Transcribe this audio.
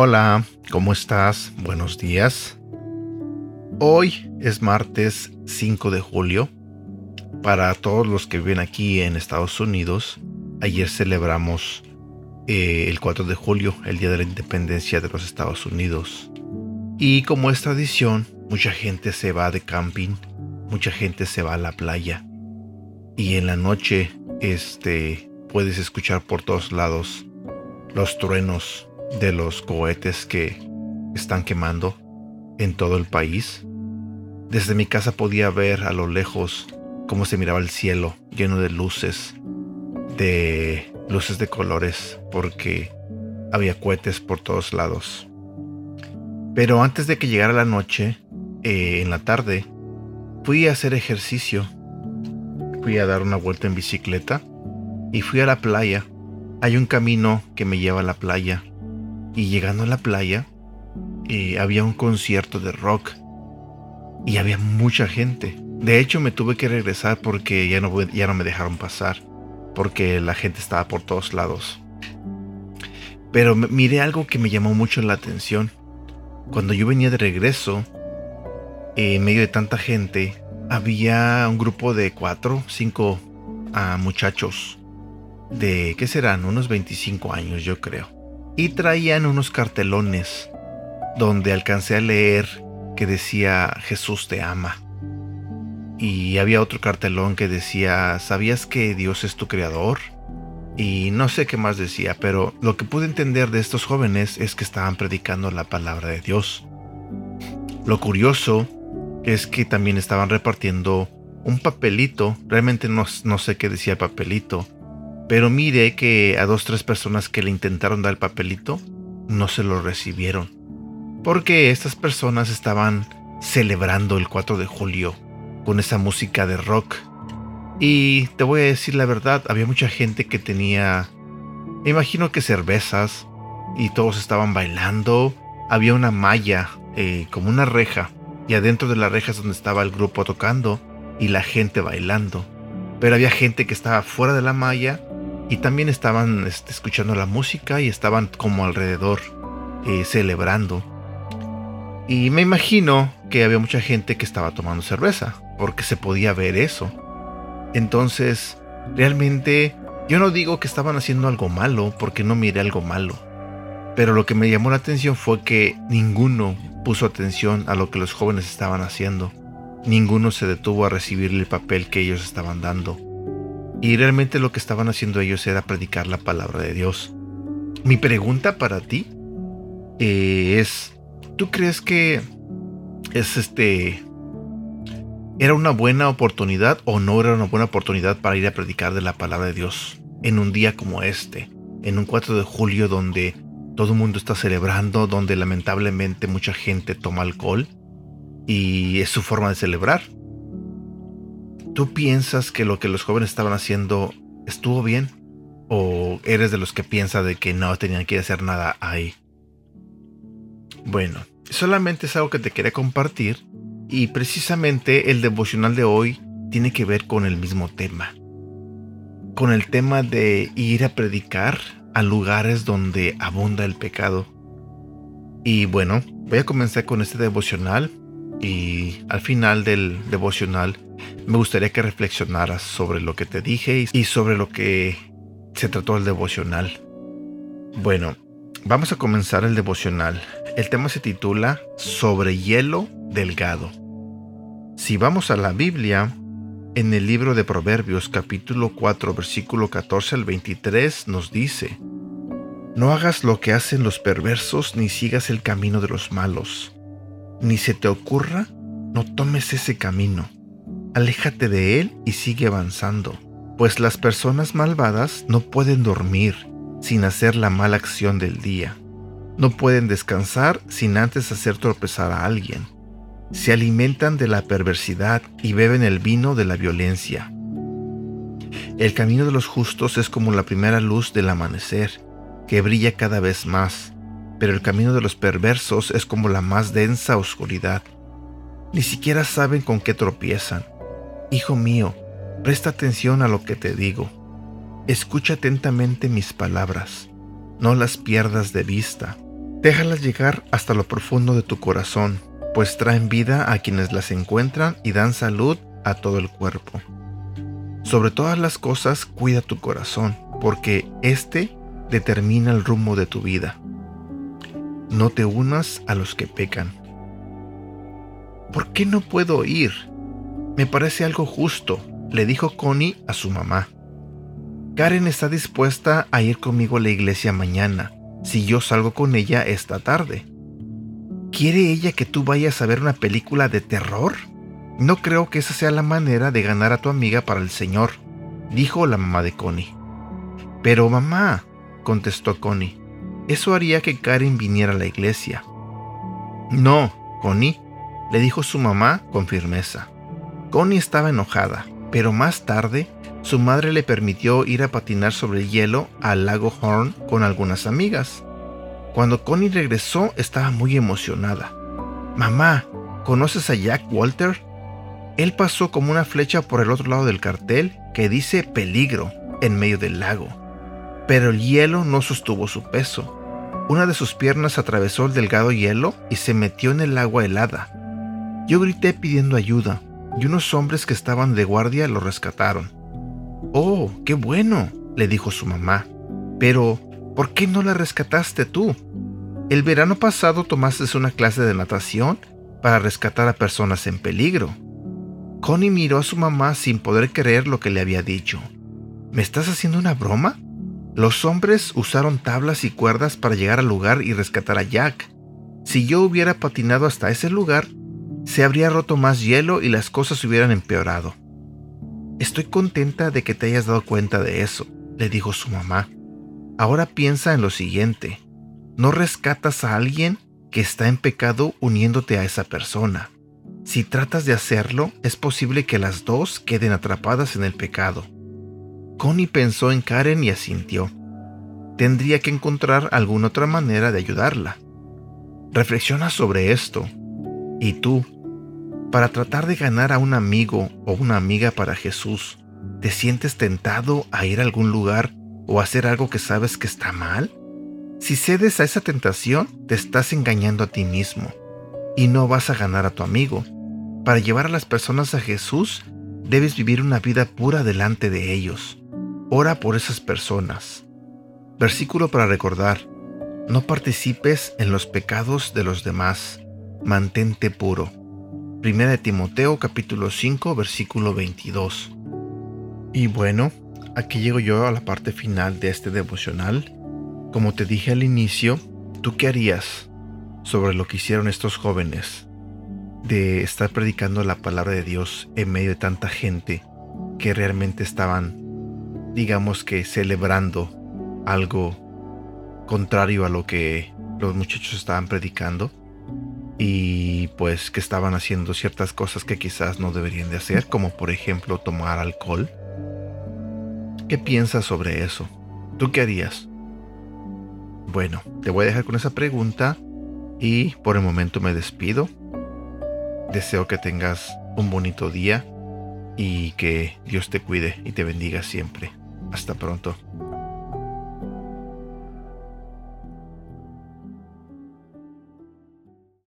Hola, ¿cómo estás? Buenos días. Hoy es martes 5 de julio. Para todos los que viven aquí en Estados Unidos, ayer celebramos eh, el 4 de julio, el Día de la Independencia de los Estados Unidos. Y como es tradición, mucha gente se va de camping, mucha gente se va a la playa. Y en la noche, este, puedes escuchar por todos lados los truenos de los cohetes que están quemando en todo el país. Desde mi casa podía ver a lo lejos cómo se miraba el cielo lleno de luces, de luces de colores, porque había cohetes por todos lados. Pero antes de que llegara la noche, eh, en la tarde, fui a hacer ejercicio. Fui a dar una vuelta en bicicleta y fui a la playa. Hay un camino que me lleva a la playa y llegando a la playa, eh, había un concierto de rock y había mucha gente. De hecho, me tuve que regresar porque ya no, ya no me dejaron pasar, porque la gente estaba por todos lados. Pero miré algo que me llamó mucho la atención. Cuando yo venía de regreso, en medio de tanta gente, había un grupo de cuatro, cinco ah, muchachos de, ¿qué serán? Unos 25 años, yo creo y traían unos cartelones donde alcancé a leer que decía Jesús te ama. Y había otro cartelón que decía, ¿sabías que Dios es tu creador? Y no sé qué más decía, pero lo que pude entender de estos jóvenes es que estaban predicando la palabra de Dios. Lo curioso es que también estaban repartiendo un papelito, realmente no, sé qué decía el papelito, pero mire que a dos tres personas que le intentaron dar el papelito no se lo recibieron. Porque estas personas estaban celebrando el 4 de julio con esa música de rock. Y te voy a decir la verdad, había mucha gente que tenía, me imagino que cervezas, y todos estaban bailando. Había una malla, eh, como una reja, y adentro de la reja es donde estaba el grupo tocando y la gente bailando. Pero había gente que estaba fuera de la malla y también estaban este, escuchando la música y estaban como alrededor eh, celebrando. Y me imagino que había mucha gente que estaba tomando cerveza, porque se podía ver eso. Entonces, realmente yo no digo que estaban haciendo algo malo, porque no miré algo malo. Pero lo que me llamó la atención fue que ninguno puso atención a lo que los jóvenes estaban haciendo. Ninguno se detuvo a recibir el papel que ellos estaban dando. Y realmente lo que estaban haciendo ellos era predicar la palabra de Dios. Mi pregunta para ti eh, es, ¿tú crees que es este era una buena oportunidad o no era una buena oportunidad para ir a predicar de la palabra de Dios en un día como este, en un 4 de julio donde todo el mundo está celebrando, donde lamentablemente mucha gente toma alcohol y es su forma de celebrar? ¿Tú piensas que lo que los jóvenes estaban haciendo estuvo bien? ¿O eres de los que piensa de que no tenían que hacer nada ahí? Bueno, solamente es algo que te quería compartir y precisamente el devocional de hoy tiene que ver con el mismo tema. Con el tema de ir a predicar a lugares donde abunda el pecado. Y bueno, voy a comenzar con este devocional y al final del devocional me gustaría que reflexionaras sobre lo que te dije y sobre lo que se trató el devocional. Bueno, vamos a comenzar el devocional. El tema se titula Sobre hielo delgado. Si vamos a la Biblia, en el libro de Proverbios capítulo 4 versículo 14 al 23 nos dice, No hagas lo que hacen los perversos ni sigas el camino de los malos, ni se te ocurra, no tomes ese camino aléjate de él y sigue avanzando, pues las personas malvadas no pueden dormir sin hacer la mala acción del día. No pueden descansar sin antes hacer tropezar a alguien. Se alimentan de la perversidad y beben el vino de la violencia. El camino de los justos es como la primera luz del amanecer, que brilla cada vez más. pero el camino de los perversos es como la más densa oscuridad. Ni siquiera saben con qué tropiezan. Hijo mío, presta atención a lo que te digo. Escucha atentamente mis palabras. No las pierdas de vista. Déjalas llegar hasta lo profundo de tu corazón, pues traen vida a quienes las encuentran y dan salud a todo el cuerpo. Sobre todas las cosas, cuida tu corazón, porque éste determina el rumbo de tu vida. No te unas a los que pecan. ¿Por qué no puedo ir? Me parece algo justo, le dijo Connie a su mamá. Karen está dispuesta a ir conmigo a la iglesia mañana, si yo salgo con ella esta tarde. ¿Quiere ella que tú vayas a ver una película de terror? No creo que esa sea la manera de ganar a tu amiga para el Señor, dijo la mamá de Connie. Pero mamá, contestó Connie, eso haría que Karen viniera a la iglesia. No, Connie, le dijo su mamá con firmeza. Connie estaba enojada, pero más tarde su madre le permitió ir a patinar sobre el hielo al lago Horn con algunas amigas. Cuando Connie regresó estaba muy emocionada. Mamá, ¿conoces a Jack Walter? Él pasó como una flecha por el otro lado del cartel que dice peligro en medio del lago. Pero el hielo no sostuvo su peso. Una de sus piernas atravesó el delgado hielo y se metió en el agua helada. Yo grité pidiendo ayuda, y unos hombres que estaban de guardia lo rescataron. Oh, qué bueno, le dijo su mamá. Pero, ¿por qué no la rescataste tú? El verano pasado tomaste una clase de natación para rescatar a personas en peligro. Connie miró a su mamá sin poder creer lo que le había dicho. ¿Me estás haciendo una broma? Los hombres usaron tablas y cuerdas para llegar al lugar y rescatar a Jack. Si yo hubiera patinado hasta ese lugar, se habría roto más hielo y las cosas hubieran empeorado. Estoy contenta de que te hayas dado cuenta de eso, le dijo su mamá. Ahora piensa en lo siguiente. No rescatas a alguien que está en pecado uniéndote a esa persona. Si tratas de hacerlo, es posible que las dos queden atrapadas en el pecado. Connie pensó en Karen y asintió. Tendría que encontrar alguna otra manera de ayudarla. Reflexiona sobre esto. ¿Y tú? Para tratar de ganar a un amigo o una amiga para Jesús, ¿te sientes tentado a ir a algún lugar o hacer algo que sabes que está mal? Si cedes a esa tentación, te estás engañando a ti mismo y no vas a ganar a tu amigo. Para llevar a las personas a Jesús, debes vivir una vida pura delante de ellos. Ora por esas personas. Versículo para recordar. No participes en los pecados de los demás. Mantente puro. Primera de Timoteo capítulo 5 versículo 22. Y bueno, aquí llego yo a la parte final de este devocional. Como te dije al inicio, ¿tú qué harías sobre lo que hicieron estos jóvenes? de estar predicando la palabra de Dios en medio de tanta gente que realmente estaban, digamos que, celebrando algo contrario a lo que los muchachos estaban predicando y pues que estaban haciendo ciertas cosas que quizás no deberían de hacer, como por ejemplo tomar alcohol. ¿Qué piensas sobre eso? ¿Tú qué harías? Bueno, te voy a dejar con esa pregunta y por el momento me despido. Deseo que tengas un bonito día y que Dios te cuide y te bendiga siempre. Hasta pronto.